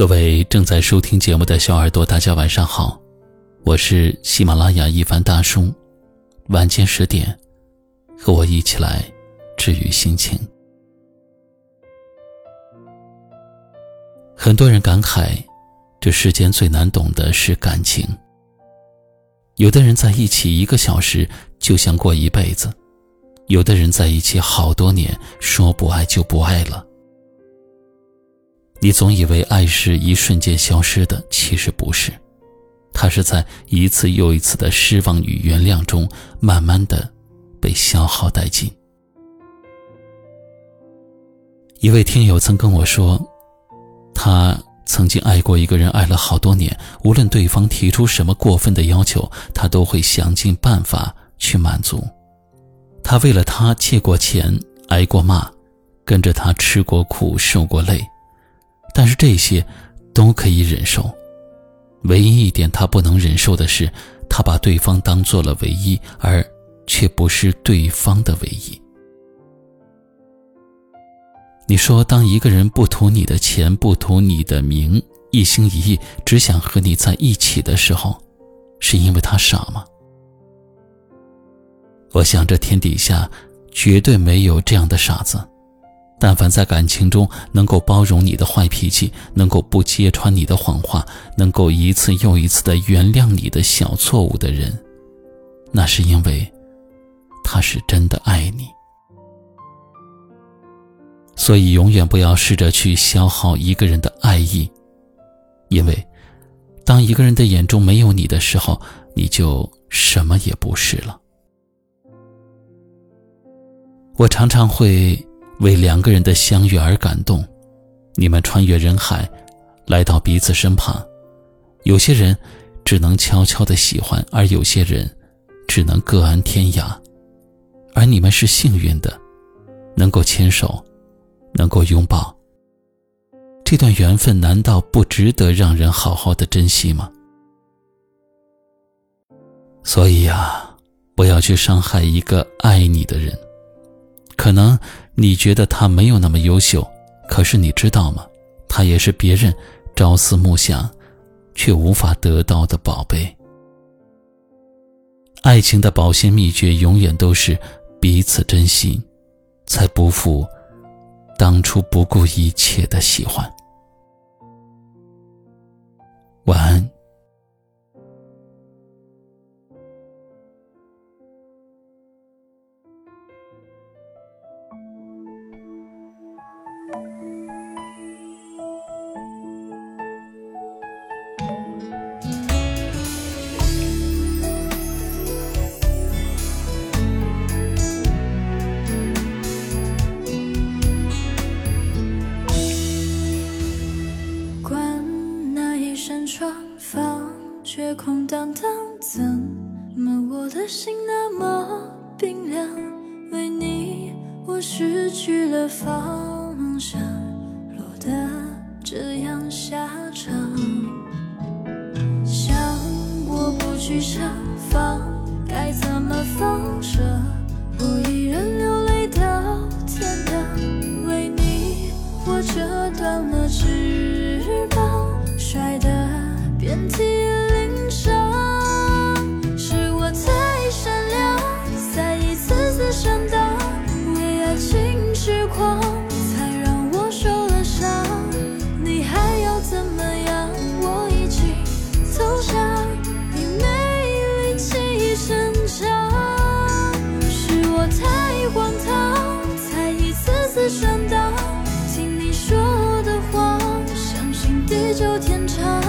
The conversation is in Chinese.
各位正在收听节目的小耳朵，大家晚上好，我是喜马拉雅一凡大叔。晚间十点，和我一起来治愈心情。很多人感慨，这世间最难懂的是感情。有的人在一起一个小时就像过一辈子，有的人在一起好多年，说不爱就不爱了。你总以为爱是一瞬间消失的，其实不是，它是在一次又一次的失望与原谅中，慢慢的被消耗殆尽。一位听友曾跟我说，他曾经爱过一个人，爱了好多年，无论对方提出什么过分的要求，他都会想尽办法去满足。他为了他借过钱，挨过骂，跟着他吃过苦，受过累。但是这些都可以忍受，唯一一点他不能忍受的是，他把对方当做了唯一，而却不是对方的唯一。你说，当一个人不图你的钱，不图你的名，一心一意只想和你在一起的时候，是因为他傻吗？我想，这天底下绝对没有这样的傻子。但凡在感情中能够包容你的坏脾气，能够不揭穿你的谎话，能够一次又一次的原谅你的小错误的人，那是因为他是真的爱你。所以，永远不要试着去消耗一个人的爱意，因为当一个人的眼中没有你的时候，你就什么也不是了。我常常会。为两个人的相遇而感动，你们穿越人海，来到彼此身旁。有些人只能悄悄的喜欢，而有些人只能各安天涯。而你们是幸运的，能够牵手，能够拥抱。这段缘分难道不值得让人好好的珍惜吗？所以呀，不要去伤害一个爱你的人。可能你觉得他没有那么优秀，可是你知道吗？他也是别人朝思暮想，却无法得到的宝贝。爱情的保鲜秘诀永远都是彼此珍惜，才不负当初不顾一切的喜欢。晚安。的心那么冰凉？为你，我失去了方向，落得这样下场。想我不去设防，该怎么放手？我一人流泪到天亮。为你，我折断了翅膀，摔得遍体。天长